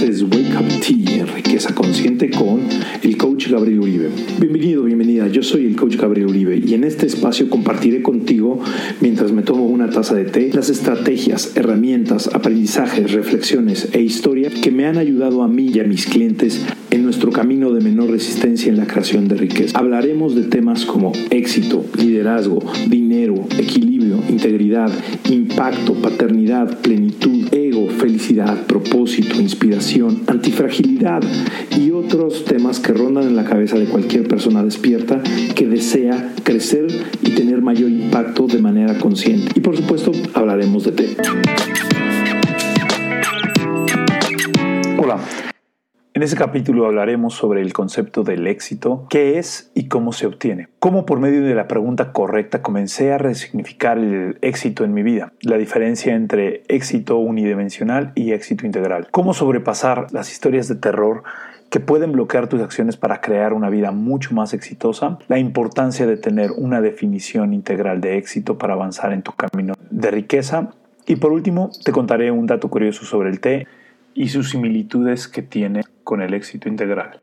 Este es Wake Up Tea, riqueza consciente con el coach Gabriel Uribe. Bienvenido, bienvenida. Yo soy el coach Gabriel Uribe y en este espacio compartiré contigo, mientras me tomo una taza de té, las estrategias, herramientas, aprendizajes, reflexiones e historia que me han ayudado a mí y a mis clientes en nuestro camino de menor resistencia en la creación de riqueza. Hablaremos de temas como éxito, liderazgo, dinero, equilibrio, integridad, impacto, paternidad, plenitud, ego, felicidad, propósito, inspiración, antifragilidad y otros temas que rondan en la cabeza de cualquier persona despierta que desea crecer y tener mayor impacto de manera consciente. Y por supuesto, hablaremos de té. Hola. En este capítulo hablaremos sobre el concepto del éxito, qué es y cómo se obtiene. Cómo por medio de la pregunta correcta comencé a resignificar el éxito en mi vida, la diferencia entre éxito unidimensional y éxito integral. Cómo sobrepasar las historias de terror que pueden bloquear tus acciones para crear una vida mucho más exitosa, la importancia de tener una definición integral de éxito para avanzar en tu camino de riqueza y por último te contaré un dato curioso sobre el té y sus similitudes que tiene con el éxito integral.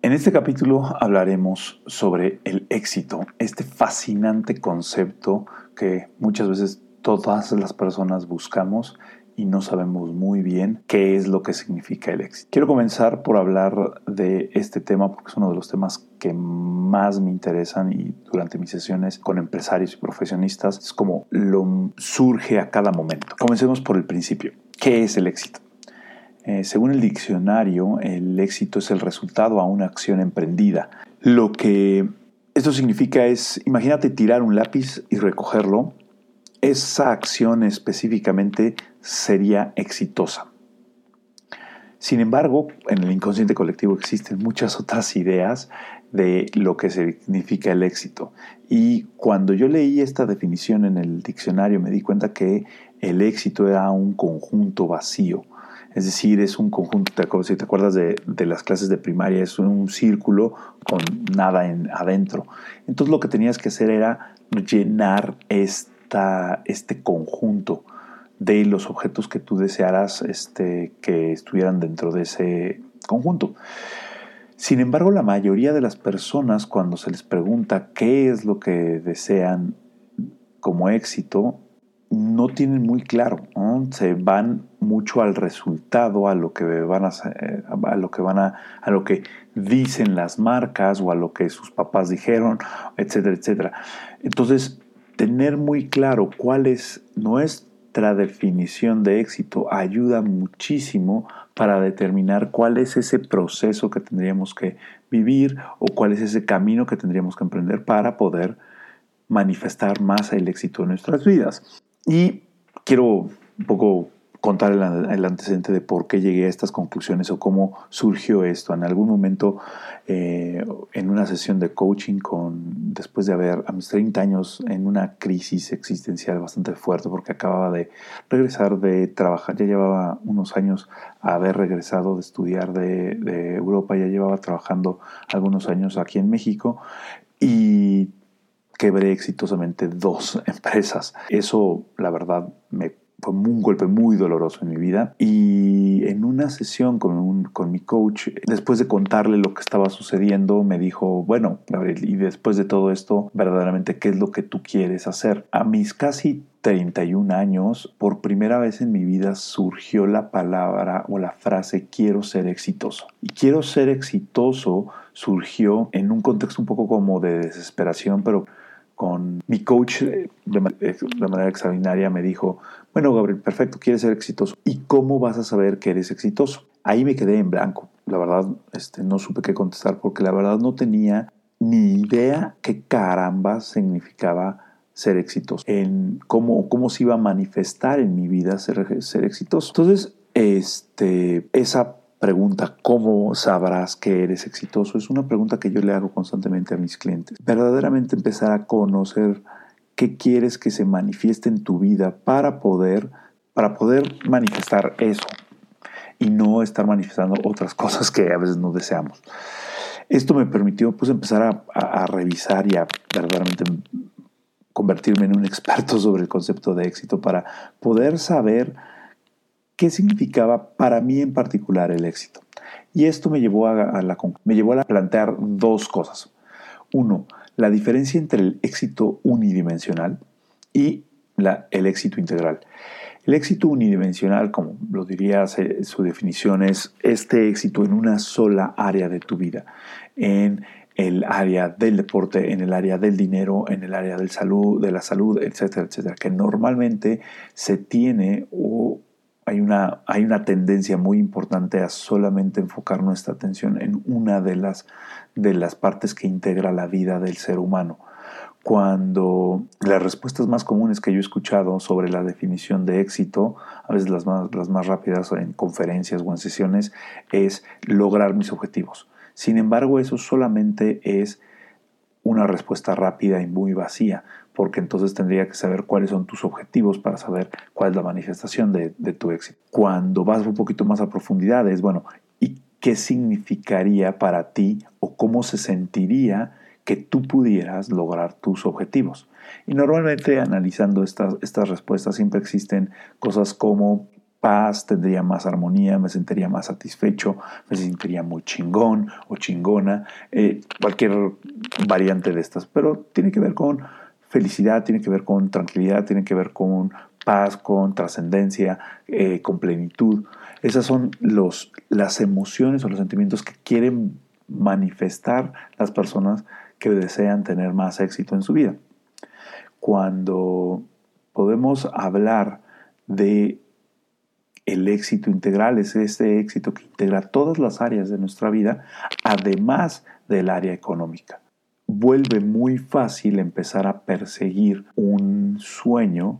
En este capítulo hablaremos sobre el éxito, este fascinante concepto que muchas veces todas las personas buscamos y no sabemos muy bien qué es lo que significa el éxito. Quiero comenzar por hablar de este tema porque es uno de los temas que más me interesan y durante mis sesiones con empresarios y profesionistas es como lo surge a cada momento. Comencemos por el principio. ¿Qué es el éxito? Eh, según el diccionario, el éxito es el resultado a una acción emprendida. Lo que esto significa es, imagínate tirar un lápiz y recogerlo. Esa acción específicamente sería exitosa. Sin embargo, en el inconsciente colectivo existen muchas otras ideas de lo que significa el éxito. Y cuando yo leí esta definición en el diccionario me di cuenta que el éxito era un conjunto vacío. Es decir, es un conjunto, si te acuerdas de, las clases de primaria, es un círculo con nada en, adentro. Entonces lo que tenías que hacer era llenar este conjunto de los objetos que tú desearas este, que estuvieran dentro de ese conjunto. Sin embargo, la mayoría de las personas cuando se les pregunta qué es lo que desean como éxito, no tienen muy claro, se van mucho al resultado, a lo que van a, a lo que van a, a lo que dicen las marcas o a lo que sus papás dijeron, etcétera, etcétera. Entonces, tener muy claro cuál es nuestro definición de éxito ayuda muchísimo para determinar cuál es ese proceso que tendríamos que vivir o cuál es ese camino que tendríamos que emprender para poder manifestar más el éxito en nuestras vidas. Y quiero un poco contar el, antecedente de por qué llegué a estas conclusiones o cómo surgió esto. En algún momento, eh, en una sesión de coaching, con, después de haber a mis 30 años en una crisis existencial bastante fuerte, porque acababa de regresar de trabajar, ya llevaba unos años haber regresado de estudiar de, de Europa, ya llevaba trabajando algunos años aquí en México y quebré exitosamente dos empresas. Eso, la verdad, me fue un golpe muy doloroso en mi vida. Y en una sesión con, con mi coach, después de contarle lo que estaba sucediendo, me dijo, bueno, Gabriel, y después de todo esto, verdaderamente, ¿qué es lo que tú quieres hacer? A mis casi 31 años, por primera vez en mi vida surgió la palabra o la frase quiero ser exitoso. Y quiero ser exitoso surgió en un contexto un poco como de desesperación, pero con mi coach de, manera extraordinaria me dijo, bueno Gabriel, perfecto, quieres ser exitoso. ¿Y cómo vas a saber que eres exitoso? Ahí me quedé en blanco. La verdad, este, no supe qué contestar porque la verdad no tenía ni idea qué caramba significaba ser exitoso, en cómo, cómo se iba a manifestar en mi vida ser, ser exitoso. Entonces, este, esa pregunta, ¿cómo sabrás que eres exitoso? Es una pregunta que yo le hago constantemente a mis clientes. Verdaderamente empezar a conocer qué quieres que se manifieste en tu vida para poder, para poder manifestar eso y no estar manifestando otras cosas que a veces no deseamos. Esto me permitió pues empezar a, a revisar y a verdaderamente convertirme en un experto sobre el concepto de éxito para poder saber qué significaba para mí en particular el éxito. Y esto me llevó a, me llevó a plantear dos cosas. Uno, la diferencia entre el éxito unidimensional y el éxito integral. El éxito unidimensional, como lo diría su definición, es este éxito en una sola área de tu vida, en el área del deporte, en el área del dinero, en el área del salud, de la salud, etcétera, etcétera, que normalmente se tiene o hay una, hay una tendencia muy importante a solamente enfocar nuestra atención en una de las, de las partes que integra la vida del ser humano cuando las respuestas más comunes que yo he escuchado sobre la definición de éxito, a veces las más, las más rápidas en conferencias o en sesiones, es lograr mis objetivos. Sin embargo, eso solamente es una respuesta rápida y muy vacía, porque entonces tendría que saber cuáles son tus objetivos para saber cuál es la manifestación de, tu éxito. Cuando vas un poquito más a profundidad es, bueno, ¿y qué significaría para ti o cómo se sentiría que tú pudieras lograr tus objetivos. Y normalmente analizando estas, estas respuestas siempre existen cosas como paz, tendría más armonía, me sentiría más satisfecho, me sentiría muy chingón o chingona, eh, cualquier variante de estas, pero tiene que ver con felicidad, tiene que ver con tranquilidad, tiene que ver con paz, con trascendencia, eh, con plenitud. Esas son los, las emociones o los sentimientos que quieren manifestar las personas que desean tener más éxito en su vida. Cuando podemos hablar de el éxito integral, es este éxito que integra todas las áreas de nuestra vida, además del área económica. Vuelve muy fácil empezar a perseguir un sueño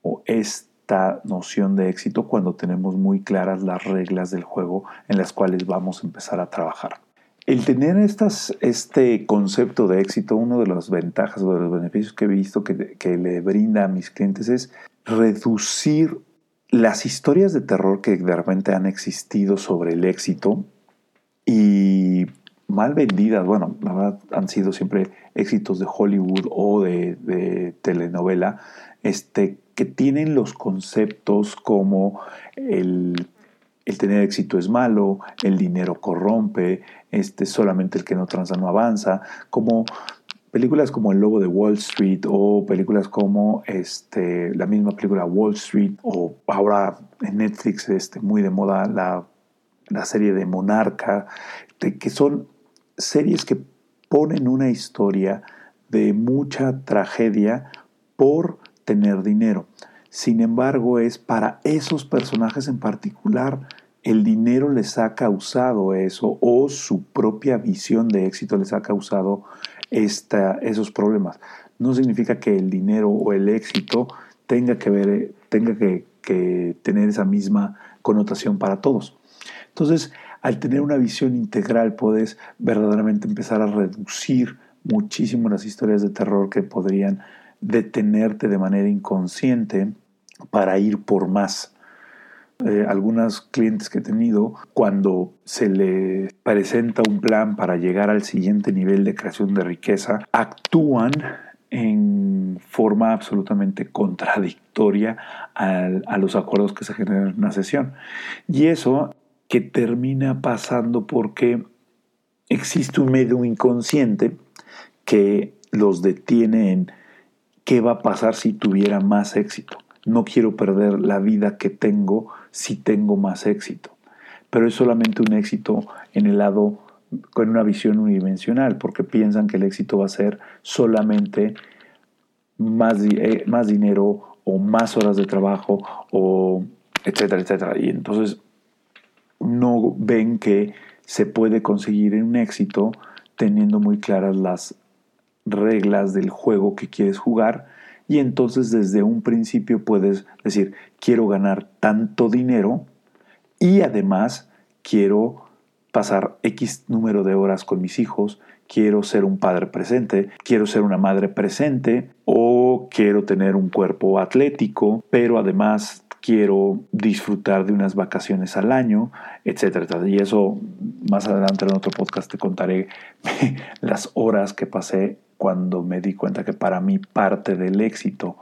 o esta noción de éxito cuando tenemos muy claras las reglas del juego en las cuales vamos a empezar a trabajar. El tener estas, este concepto de éxito, una de las ventajas o de los beneficios que he visto que, que le brinda a mis clientes es reducir las historias de terror que de repente han existido sobre el éxito y mal vendidas, bueno, la verdad han sido siempre éxitos de Hollywood o de, telenovela, este, que tienen los conceptos como el el tener éxito es malo, el dinero corrompe, este, solamente el que no transa no avanza, como películas como El Lobo de Wall Street o películas como este, la misma película Wall Street o ahora en Netflix este, muy de moda la, la serie de Monarca, que son series que ponen una historia de mucha tragedia por tener dinero. Sin embargo, es para esos personajes en particular el dinero les ha causado eso o su propia visión de éxito les ha causado esta, esos problemas. No significa que el dinero o el éxito tenga que ver, tenga que, que tener esa misma connotación para todos. Entonces, al tener una visión integral, puedes verdaderamente empezar a reducir muchísimo las historias de terror que podrían detenerte de manera inconsciente para ir por más. Eh, algunos clientes que he tenido, cuando se le presenta un plan para llegar al siguiente nivel de creación de riqueza, actúan en forma absolutamente contradictoria a los acuerdos que se generan en una sesión. Y eso que termina pasando porque existe un medio inconsciente que los detiene en qué va a pasar si tuviera más éxito no quiero perder la vida que tengo si tengo más éxito. Pero es solamente un éxito en el lado con una visión unidimensional, porque piensan que el éxito va a ser solamente más, eh, más dinero o más horas de trabajo o etcétera, etcétera. Y entonces no ven que se puede conseguir un éxito teniendo muy claras las reglas del juego que quieres jugar. Y entonces desde un principio puedes decir, quiero ganar tanto dinero y además quiero pasar X número de horas con mis hijos, quiero ser un padre presente, quiero ser una madre presente o quiero tener un cuerpo atlético, pero además quiero disfrutar de unas vacaciones al año, etcétera, Y eso más adelante en otro podcast te contaré las horas que pasé cuando me di cuenta que para mí parte del éxito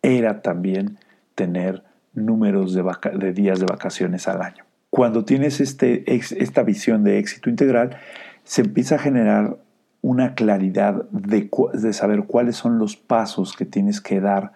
era también tener números de, de días de vacaciones al año. Cuando tienes este, esta visión de éxito integral, se empieza a generar una claridad de, de saber cuáles son los pasos que tienes que dar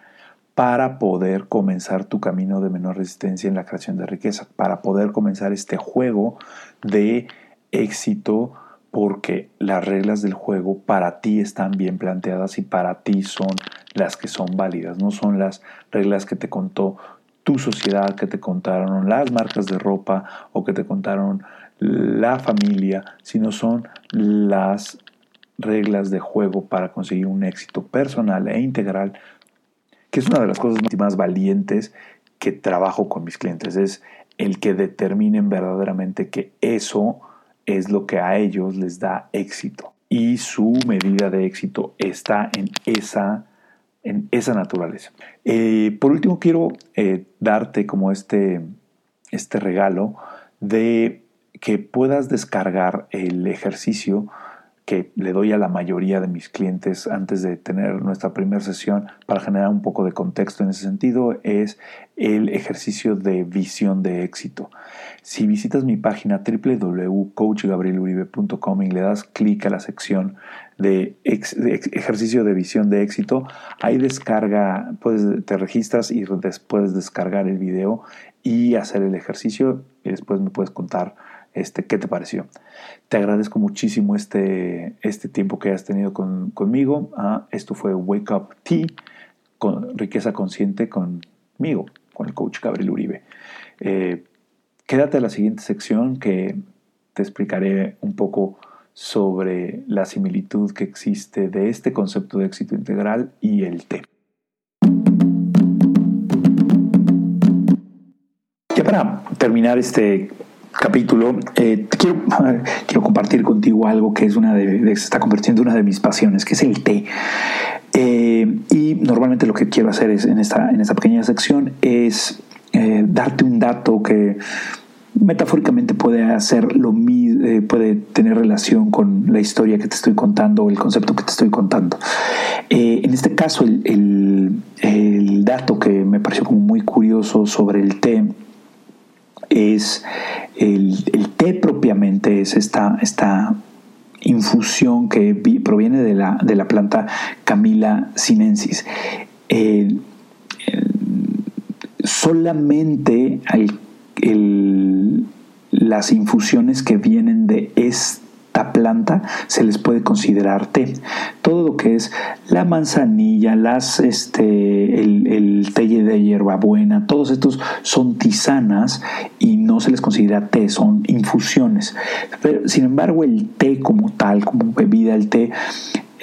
para poder comenzar tu camino de menor resistencia en la creación de riqueza, para poder comenzar este juego de éxito porque las reglas del juego para ti están bien planteadas y para ti son las que son válidas, no son las reglas que te contó tu sociedad, que te contaron las marcas de ropa o que te contaron la familia, sino son las reglas de juego para conseguir un éxito personal e integral que es una de las cosas más valientes que trabajo con mis clientes, es el que determinen verdaderamente que eso es lo que a ellos les da éxito. Y su medida de éxito está en esa, en esa naturaleza. Eh, por último, quiero eh, darte como este, este regalo de que puedas descargar el ejercicio que le doy a la mayoría de mis clientes antes de tener nuestra primera sesión para generar un poco de contexto en ese sentido es el ejercicio de visión de éxito. Si visitas mi página www.coachgabrieluribe.com y le das clic a la sección de, ejercicio de visión de éxito, ahí descarga, puedes, te registras y después descargar el video y hacer el ejercicio y después me puedes contar este, ¿Qué te pareció? Te agradezco muchísimo este, este tiempo que has tenido conmigo. Ah, esto fue Wake Up Tea, con riqueza consciente conmigo, con el coach Gabriel Uribe. Eh, quédate a la siguiente sección que te explicaré un poco sobre la similitud que existe de este concepto de éxito integral y el té. Ya para terminar este capítulo, eh, quiero, quiero, compartir contigo algo que es una de, se está convirtiendo en una de mis pasiones, que es el té. Eh, y normalmente lo que quiero hacer es, en, esta, en esta pequeña sección es eh, darte un dato que metafóricamente puede hacer lo mismo, puede tener relación con la historia que te estoy contando o el concepto que te estoy contando. en este caso, el, el, el dato que me pareció como muy curioso sobre el té es el, té propiamente, es esta, esta infusión que proviene de la, de la planta Camila sinensis. solamente las infusiones que vienen de este planta se les puede considerar té. Todo lo que es la manzanilla, las, este, el, el té de hierbabuena, todos estos son tisanas y no se les considera té, son infusiones. Pero, sin embargo, el té como tal, como bebida, el té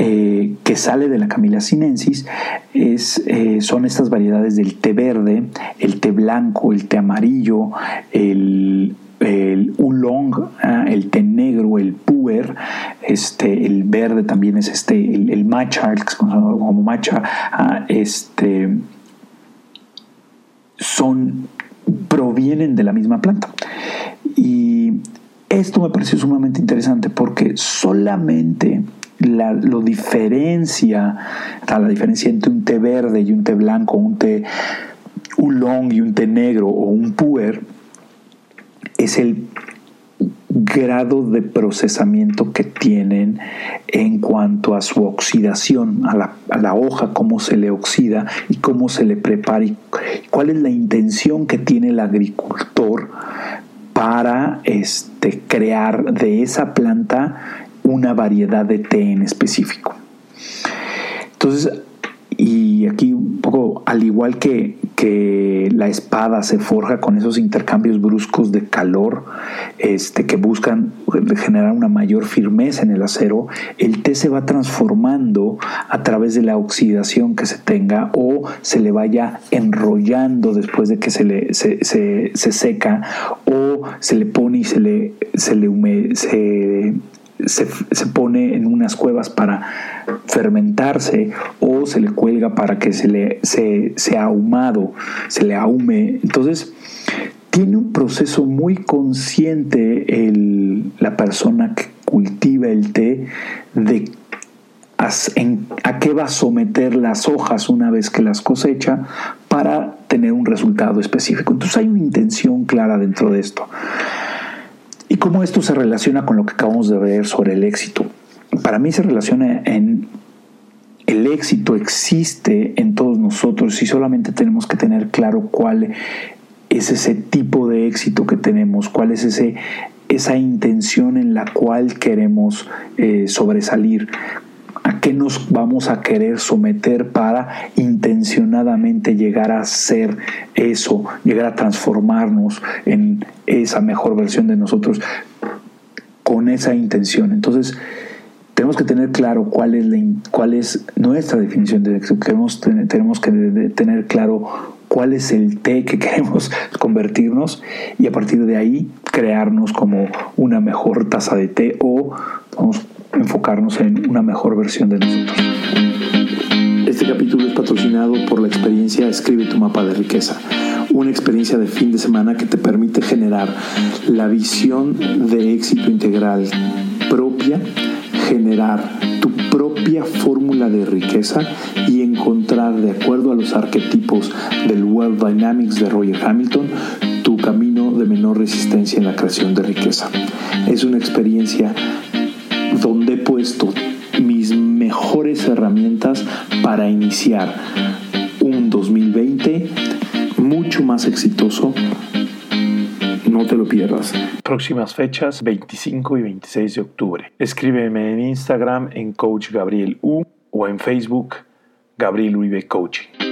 eh, que sale de la Camila sinensis es, eh, son estas variedades del té verde, el té blanco, el té amarillo, el el oolong, ah, el té negro, el puer, este, el verde también es este, el, matcha, como matcha, ah, este, son, provienen de la misma planta. Y esto me pareció sumamente interesante porque solamente lo diferencia, la diferencia entre un té verde y un té blanco, un té oolong y un té negro o un puer, es el grado de procesamiento que tienen en cuanto a su oxidación, a la, hoja, cómo se le oxida y cómo se le prepara y cuál es la intención que tiene el agricultor para este, crear de esa planta una variedad de té en específico. Entonces, y aquí un poco, al igual que, que la espada se forja con esos intercambios bruscos de calor este, que buscan generar una mayor firmeza en el acero, el té se va transformando a través de la oxidación que se tenga o se le vaya enrollando después de que se, le, se, se, seca o se le pone y se le, se le, se se, pone en unas cuevas para fermentarse o se le cuelga para que se le sea ahumado, se le ahume. Entonces, tiene un proceso muy consciente el, la persona que cultiva el té de a qué va a someter las hojas una vez que las cosecha para tener un resultado específico. Entonces hay una intención clara dentro de esto. ¿Y cómo esto se relaciona con lo que acabamos de ver sobre el éxito? Para mí se relaciona en el éxito existe en todos nosotros y solamente tenemos que tener claro cuál es ese tipo de éxito que tenemos, cuál es ese, esa intención en la cual queremos eh, sobresalir, a qué nos vamos a querer someter para intencionadamente llegar a ser eso, llegar a transformarnos en esa mejor versión de nosotros con esa intención. Entonces, tenemos que tener claro cuál es, cuál es nuestra definición de éxito. Tenemos, tenemos que tener claro cuál es el té que queremos convertirnos y a partir de ahí crearnos como una mejor taza de té o vamos enfocarnos en una mejor versión de nosotros. Este capítulo es patrocinado por la experiencia Escribe tu mapa de riqueza, una experiencia de fin de semana que te permite generar la visión de éxito integral propia, generar tu propia fórmula de riqueza y encontrar, de acuerdo a los arquetipos del Wealth Dynamics de Roger Hamilton, tu camino de menor resistencia en la creación de riqueza. Es una experiencia donde he puesto mis mejores herramientas para iniciar un 2020 mucho más exitoso. No te lo pierdas. Próximas fechas 25 y 26 de octubre. Escríbeme en Instagram en Coach Gabriel U o en Facebook Gabriel Uribe Coaching.